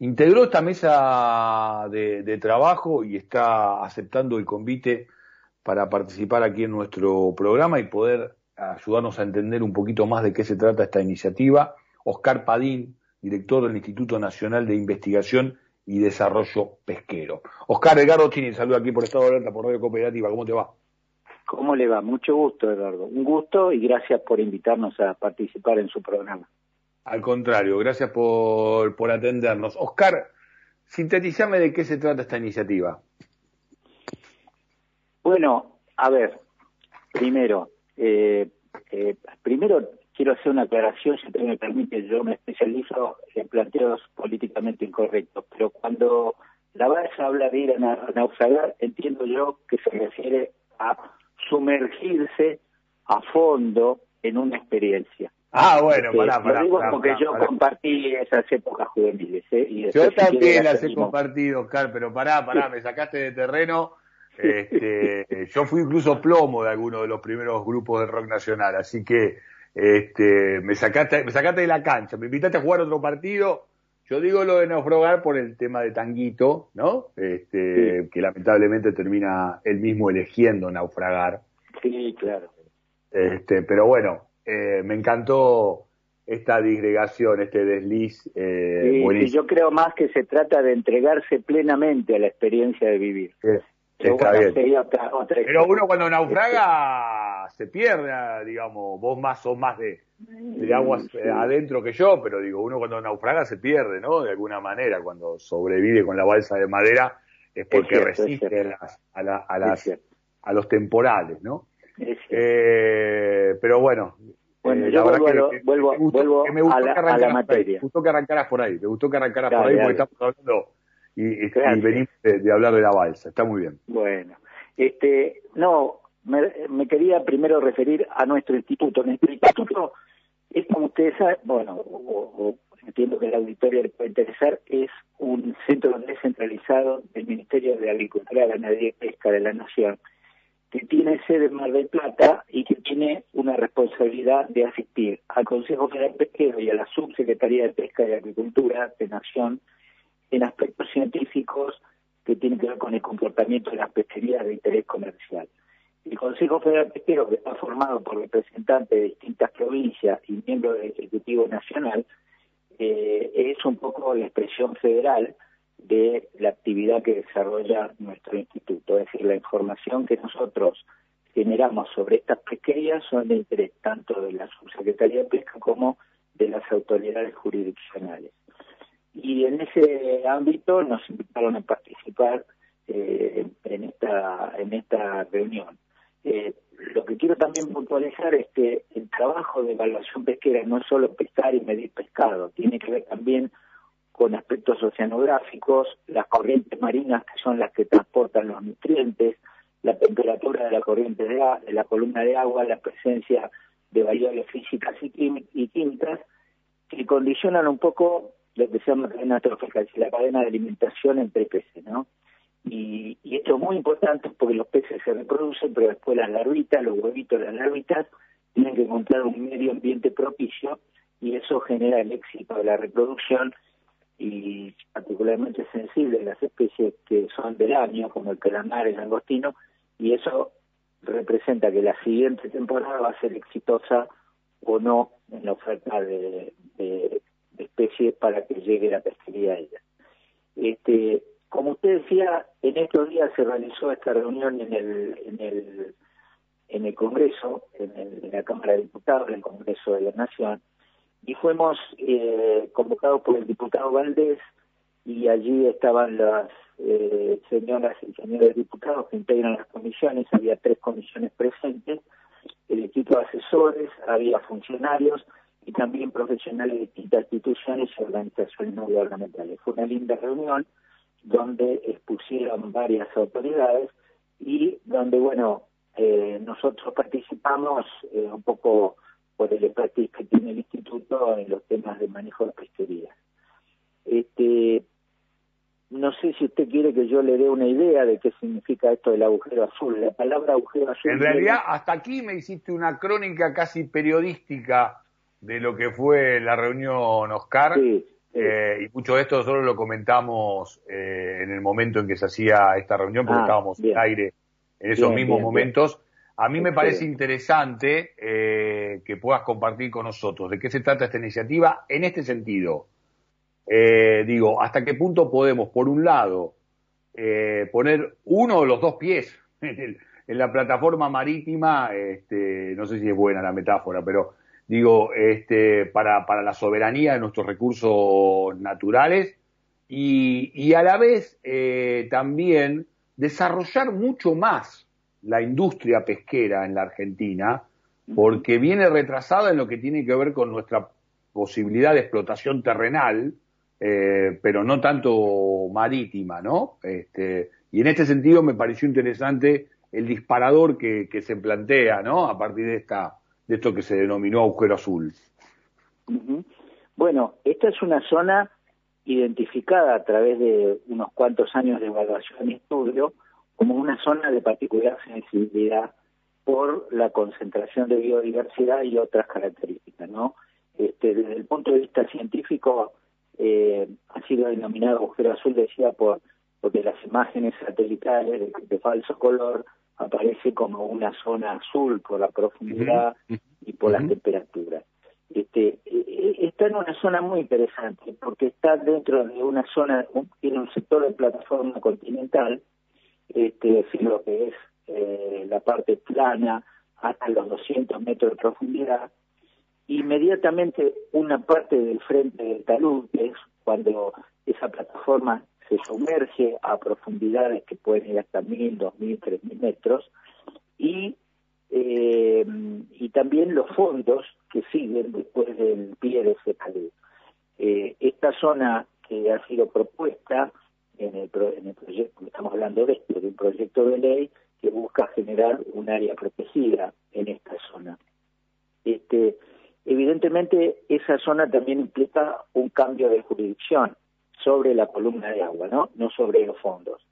integró esta mesa de, trabajo y está aceptando el convite para participar aquí en nuestro programa y poder ayudarnos a entender un poquito más de qué se trata esta iniciativa. Oscar Padín, director del Instituto Nacional de Investigación y Desarrollo Pesquero. Oscar Edgardo Chini, saludo aquí por Estado de Alerta, por Radio Cooperativa, ¿cómo te va? ¿Cómo le va? Mucho gusto, Eduardo. Un gusto y gracias por invitarnos a participar en su programa. Al contrario, gracias por, por atendernos. Oscar, sintetizame de qué se trata esta iniciativa. Bueno, a ver, primero, eh, eh, primero quiero hacer una aclaración, si usted me permite, yo me especializo en planteos políticamente incorrectos, pero cuando la balsa habla de ir a naufragar, entiendo yo que se refiere a sumergirse a fondo en una experiencia. Ah, bueno, pará, pará. Lo digo porque yo compartí esas épocas juveniles. ¿eh? yo también las he compartido, Oscar, pero pará, pará, me sacaste de terreno. Este, yo fui incluso plomo de alguno de los primeros grupos de rock nacional, así que este, me sacaste, me sacaste de la cancha, me invitaste a jugar otro partido. Yo digo lo de naufragar por el tema de Tanguito, ¿no? Este, que lamentablemente termina él mismo eligiendo naufragar. Sí, claro. Este, pero bueno, eh, me encantó esta disgregación, este desliz. Eh, sí, yo creo más que se trata de entregarse plenamente a la experiencia de vivir. está bien. Pero uno cuando naufraga se pierde, digamos, vos más sos más de, de aguas adentro que yo, pero digo, uno cuando naufraga se pierde, ¿no? De alguna manera, cuando sobrevive con la balsa de madera es porque resiste a, las, a los temporales, ¿no? Eh, pero bueno, bueno, eh, yo vuelvo, vuelvo, vuelvo a, la, materia. Me gustó que arrancaras por ahí, me gustó que arrancaras por ahí porque estamos hablando y, y, venimos de, hablar de la balsa, está muy bien. Bueno, este, no, me, quería primero referir a nuestro instituto. Nuestro instituto es, como ustedes saben, bueno, o, entiendo que la auditoría le puede interesar, es un centro descentralizado del Ministerio de Agricultura, Ganadería y Pesca de la Nación que tiene sede en Mar del Plata y que tiene una responsabilidad de asistir al Consejo Federal Pesquero y a la Subsecretaría de Pesca y Agricultura de Nación en aspectos científicos que tienen que ver con el comportamiento de las pesquerías de interés comercial. El Consejo Federal Pesquero, que está formado por representantes de distintas provincias y miembros del Ejecutivo Nacional, eh, es un poco la expresión federal de la actividad que desarrolla nuestro instituto. Es decir, la información que nosotros generamos sobre estas pesquerías son de interés tanto de la Subsecretaría de Pesca como de las autoridades jurisdiccionales. Y en ese ámbito nos invitaron a participar eh, en esta en esta reunión. Eh, lo que quiero también puntualizar es que el trabajo de evaluación pesquera no es solo pescar y medir pescado, tiene que ver también con aspectos oceanográficos, las corrientes marinas que son las que transportan los nutrientes, la temperatura de la corriente de, de la columna de agua, la presencia de variables físicas y, químicas que condicionan un poco lo que se llama cadena trófica, es decir, la cadena de alimentación entre peces, ¿no? Y, y, esto es muy importante porque los peces se reproducen, pero después las larvitas, los huevitos de las larvitas, tienen que encontrar un medio ambiente propicio y eso genera el éxito de la reproducción y particularmente sensibles las especies que son del año, como el calamar, el langostino, y eso representa que la siguiente temporada va a ser exitosa o no en la oferta de, especies para que llegue la pesquería a ellas. Este, como usted decía, en estos días se realizó esta reunión en el, en el, en el Congreso, en, en la Cámara de Diputados, en el Congreso de la Nación, y fuimos eh, convocados por el diputado Valdés y allí estaban las eh, señoras y señores diputados que integran las comisiones, había tres comisiones presentes, el equipo de asesores, había funcionarios y también profesionales de distintas instituciones y organizaciones no gubernamentales. Fue una linda reunión donde expusieron varias autoridades y donde, bueno, eh, nosotros participamos eh, un poco por el expertise que tiene el instituto en los temas de manejo de pesquería. Este, no sé si usted quiere que yo le dé una idea de qué significa esto del agujero azul. La palabra agujero azul. En realidad, hasta aquí me hiciste una crónica casi periodística de lo que fue la reunión Oscar. Eh, y mucho de esto nosotros lo comentamos eh, en el momento en que se hacía esta reunión, porque ah, estábamos en aire en esos mismos momentos. A mí me parece interesante eh, que puedas compartir con nosotros. De qué se trata esta iniciativa en este sentido. digo, hasta qué punto podemos, por un lado, poner uno de los dos pies en, la plataforma marítima, este, no sé si es buena la metáfora, pero digo, este, para, para la soberanía de nuestros recursos naturales y, a la vez eh, también desarrollar mucho más la industria pesquera en la Argentina, porque viene retrasada en lo que tiene que ver con nuestra posibilidad de explotación terrenal, eh, pero no tanto marítima, ¿no? Este, y en este sentido me pareció interesante el disparador que, que se plantea, ¿no? A partir de esta de esto que se denominó agujero azul. Bueno, esta es una zona identificada a través de unos cuantos años de evaluación y estudio como una zona de particular sensibilidad por la concentración de biodiversidad y otras características, ¿no? Este, desde el punto de vista científico eh, ha sido denominado agujero azul, decía, por porque las imágenes satelitales de falso color aparece como una zona azul por la profundidad y por las temperaturas. Este, e, e, está en una zona muy interesante porque está dentro de una zona, tiene un sector de plataforma continental, este, lo que es eh, la parte plana hasta los 200 metros de profundidad, inmediatamente una parte del frente del talud, es cuando esa plataforma se sumerge a profundidades que pueden ir hasta mil, dos mil, tres mil metros y eh, y también los fondos que siguen después del pie de ese eh, esta zona que ha sido propuesta en el, en el proyecto, estamos hablando de esto, de un proyecto de ley que busca generar un área protegida en esta zona. Este, evidentemente, esa zona también implica un cambio de jurisdicción sobre la columna de agua, ¿no? No sobre los fondos.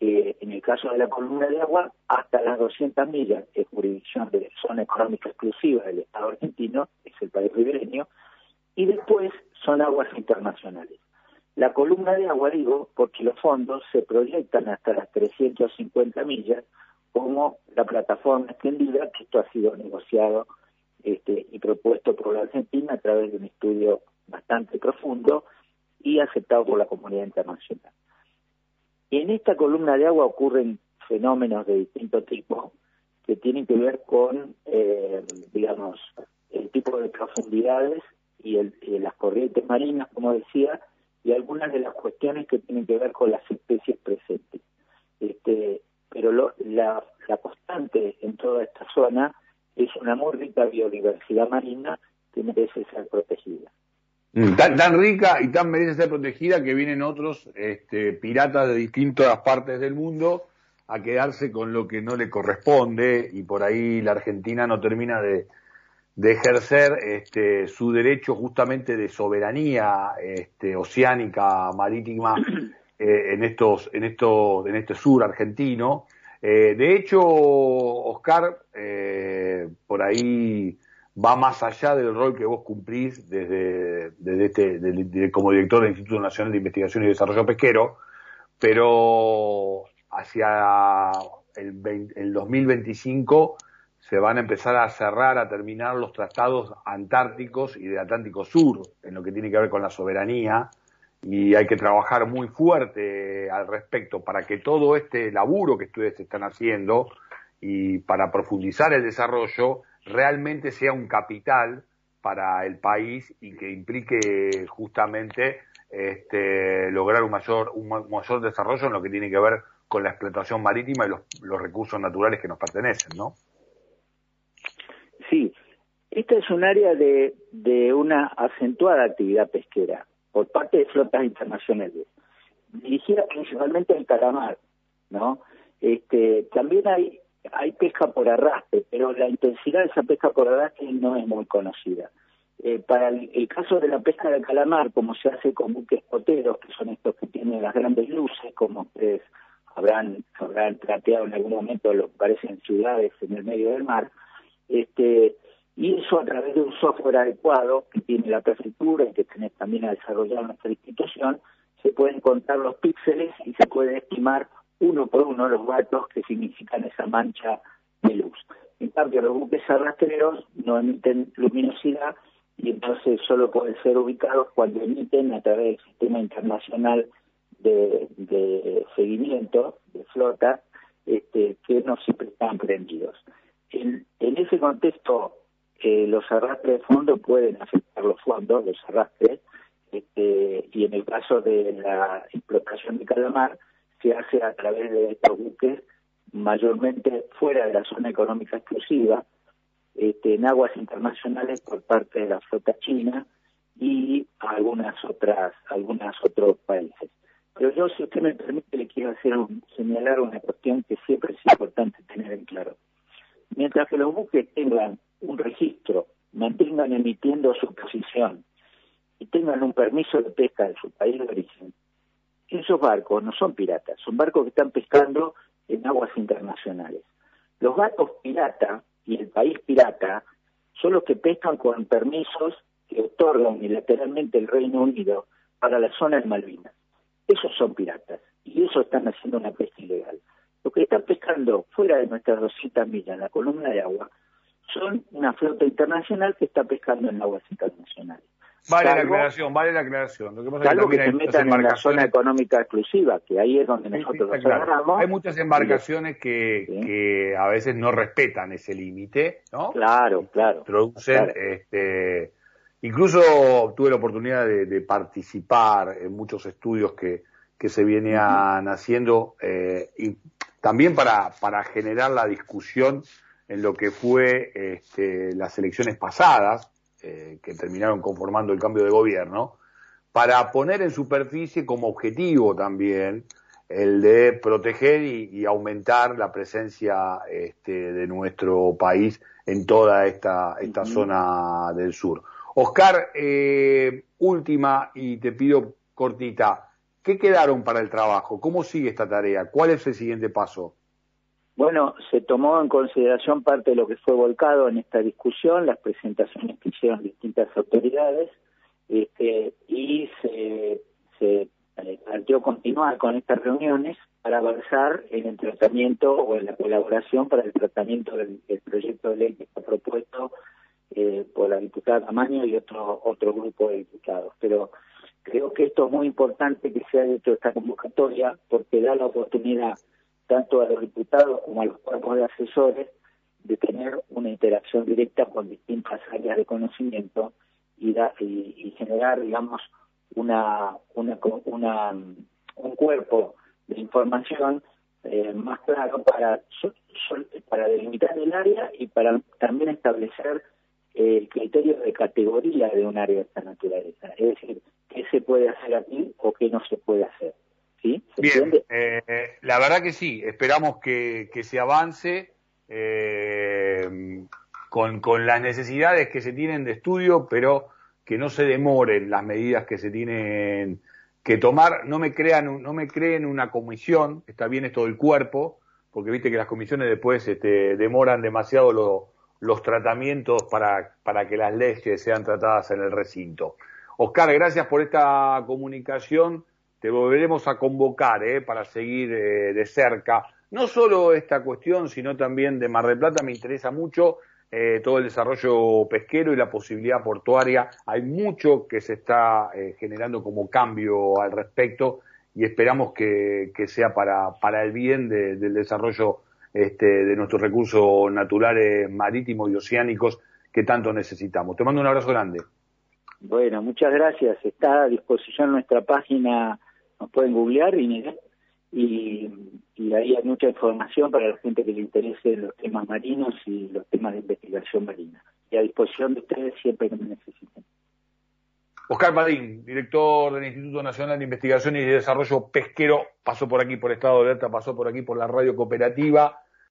Eh, en el caso de la columna de agua, hasta las 200 millas de jurisdicción de zona económica exclusiva del Estado argentino, es el país ribereño, y después son aguas internacionales. La columna de agua, digo, porque los fondos se proyectan hasta las 350 millas como la plataforma extendida, que esto ha sido negociado este, y propuesto por la Argentina a través de un estudio bastante profundo y aceptado por la comunidad internacional. En esta columna de agua ocurren fenómenos de distinto tipo que tienen que ver con, eh, digamos, el tipo de profundidades y, las corrientes marinas, como decía, y algunas de las cuestiones que tienen que ver con las especies presentes. Este, pero la, la constante en toda esta zona es una muy rica biodiversidad marina que merece ser protegida. Mm. Tan, rica y tan merece ser protegida que vienen otros este, piratas de distintas partes del mundo a quedarse con lo que no le corresponde y por ahí la Argentina no termina de, ejercer este, su derecho justamente de soberanía este, oceánica marítima eh, en estos en estos en este sur argentino. Eh, de hecho Oscar eh, por ahí va más allá del rol que vos cumplís desde, desde este, como director del Instituto Nacional de Investigación y Desarrollo Pesquero, pero hacia el, el 2025 se van a empezar a cerrar, a terminar los tratados antárticos y del Atlántico Sur, en lo que tiene que ver con la soberanía, y hay que trabajar muy fuerte al respecto para que todo este laburo que ustedes están haciendo y para profundizar el desarrollo realmente sea un capital para el país y que implique justamente este, lograr un mayor, un mayor desarrollo en lo que tiene que ver con la explotación marítima y los, los recursos naturales que nos pertenecen, ¿no? Sí, esta es un área de, de una acentuada actividad pesquera por parte de flotas internacionales, dirigida principalmente al calamar, ¿no? Este, también hay pesca por arrastre, pero la intensidad de esa pesca por arrastre no es muy conocida. Eh, para el, caso de la pesca del calamar, como se hace con buques poteros, que son estos que tienen las grandes luces, como ustedes habrán, habrán planteado en algún momento, lo que parecen ciudades en el medio del mar, este, Y eso a través de un software adecuado que tiene la prefectura y que también a desarrollar nuestra institución, se pueden contar los píxeles y se puede estimar uno por uno los datos que significan esa mancha de luz. En cambio, los buques arrastreros no emiten luminosidad y entonces solo pueden ser ubicados cuando emiten a través del sistema internacional de, seguimiento de flota este, que no siempre están prendidos. En, ese contexto, eh, los arrastres de fondo pueden afectar los fondos, los arrastres, este, y en el caso de la explotación de calamar, se hace a través de estos buques mayormente fuera de la zona económica exclusiva, este, en aguas internacionales por parte de la flota china y algunas otras, algunos otros países. Pero yo, si usted me permite, le quiero hacer señalar una cuestión que siempre es importante tener en claro. Mientras que los buques tengan un registro, mantengan emitiendo su posición y tengan un permiso de pesca de su país de origen, esos barcos no son piratas, son barcos que están pescando en aguas internacionales. Los barcos pirata y el país pirata son los que pescan con permisos que otorga unilateralmente el Reino Unido para la zona de Malvinas. Esos son piratas y eso están haciendo una pesca ilegal. Los que están pescando fuera de nuestras 200 millas en la columna de agua son una flota internacional que está pescando en aguas internacionales. Vale la aclaración, vale la aclaración. Lo que pasa es que, se metan en la zona económica exclusiva, que ahí es donde nosotros sí, Hay muchas embarcaciones que, que a veces no respetan ese límite, ¿no? Claro, claro. Introducen, este, incluso tuve la oportunidad de, participar en muchos estudios que, que se venían haciendo eh, y también para, para generar la discusión en lo que fue este, las elecciones pasadas, eh, que terminaron conformando el cambio de gobierno, para poner en superficie como objetivo también el de proteger y, aumentar la presencia este, de nuestro país en toda esta, esta zona del sur. Oscar, eh, última y te pido cortita, ¿qué quedaron para el trabajo? ¿Cómo sigue esta tarea? ¿Cuál es el siguiente paso? Bueno, se tomó en consideración parte de lo que fue volcado en esta discusión, las presentaciones que hicieron distintas autoridades, este, y se, se eh, planteó continuar con estas reuniones para avanzar en el tratamiento o en la colaboración para el tratamiento del, proyecto de ley que está propuesto eh, por la diputada Tamaño y otro otro grupo de diputados. Pero creo que esto es muy importante que se haya hecho esta convocatoria porque da la oportunidad tanto a los diputados como a los cuerpos de asesores, de tener una interacción directa con distintas áreas de conocimiento y, y, generar, digamos, una, una, una, un cuerpo de información eh, más claro para, para delimitar el área y para también establecer eh, criterios de categoría de un área de esta naturaleza. Es decir, qué se puede hacer aquí o qué no se puede hacer. Bien, eh, la verdad que sí, esperamos que, se avance eh, con, con las necesidades que se tienen de estudio, pero que no se demoren las medidas que se tienen que tomar. No me crean, no me creen una comisión, está bien esto del cuerpo, porque viste que las comisiones después este, demoran demasiado los tratamientos para, para que las leyes sean tratadas en el recinto. Oscar, gracias por esta comunicación te volveremos a convocar ¿eh? para seguir eh, de cerca. No solo esta cuestión, sino también de Mar del Plata me interesa mucho eh, todo el desarrollo pesquero y la posibilidad portuaria. Hay mucho que se está generando como cambio al respecto y esperamos que, que sea para, para el bien del desarrollo este, de nuestros recursos naturales marítimos y oceánicos que tanto necesitamos. Te mando un abrazo grande. Bueno, muchas gracias. Está a disposición nuestra página nos pueden googlear y, y, y ahí hay mucha información para la gente que le interese los temas marinos y los temas de investigación marina. Y a disposición de ustedes siempre que me necesiten. Oscar Padín, director del Instituto Nacional de Investigación y Desarrollo Pesquero, pasó por aquí por Estado de Alerta, pasó por aquí por la radio cooperativa.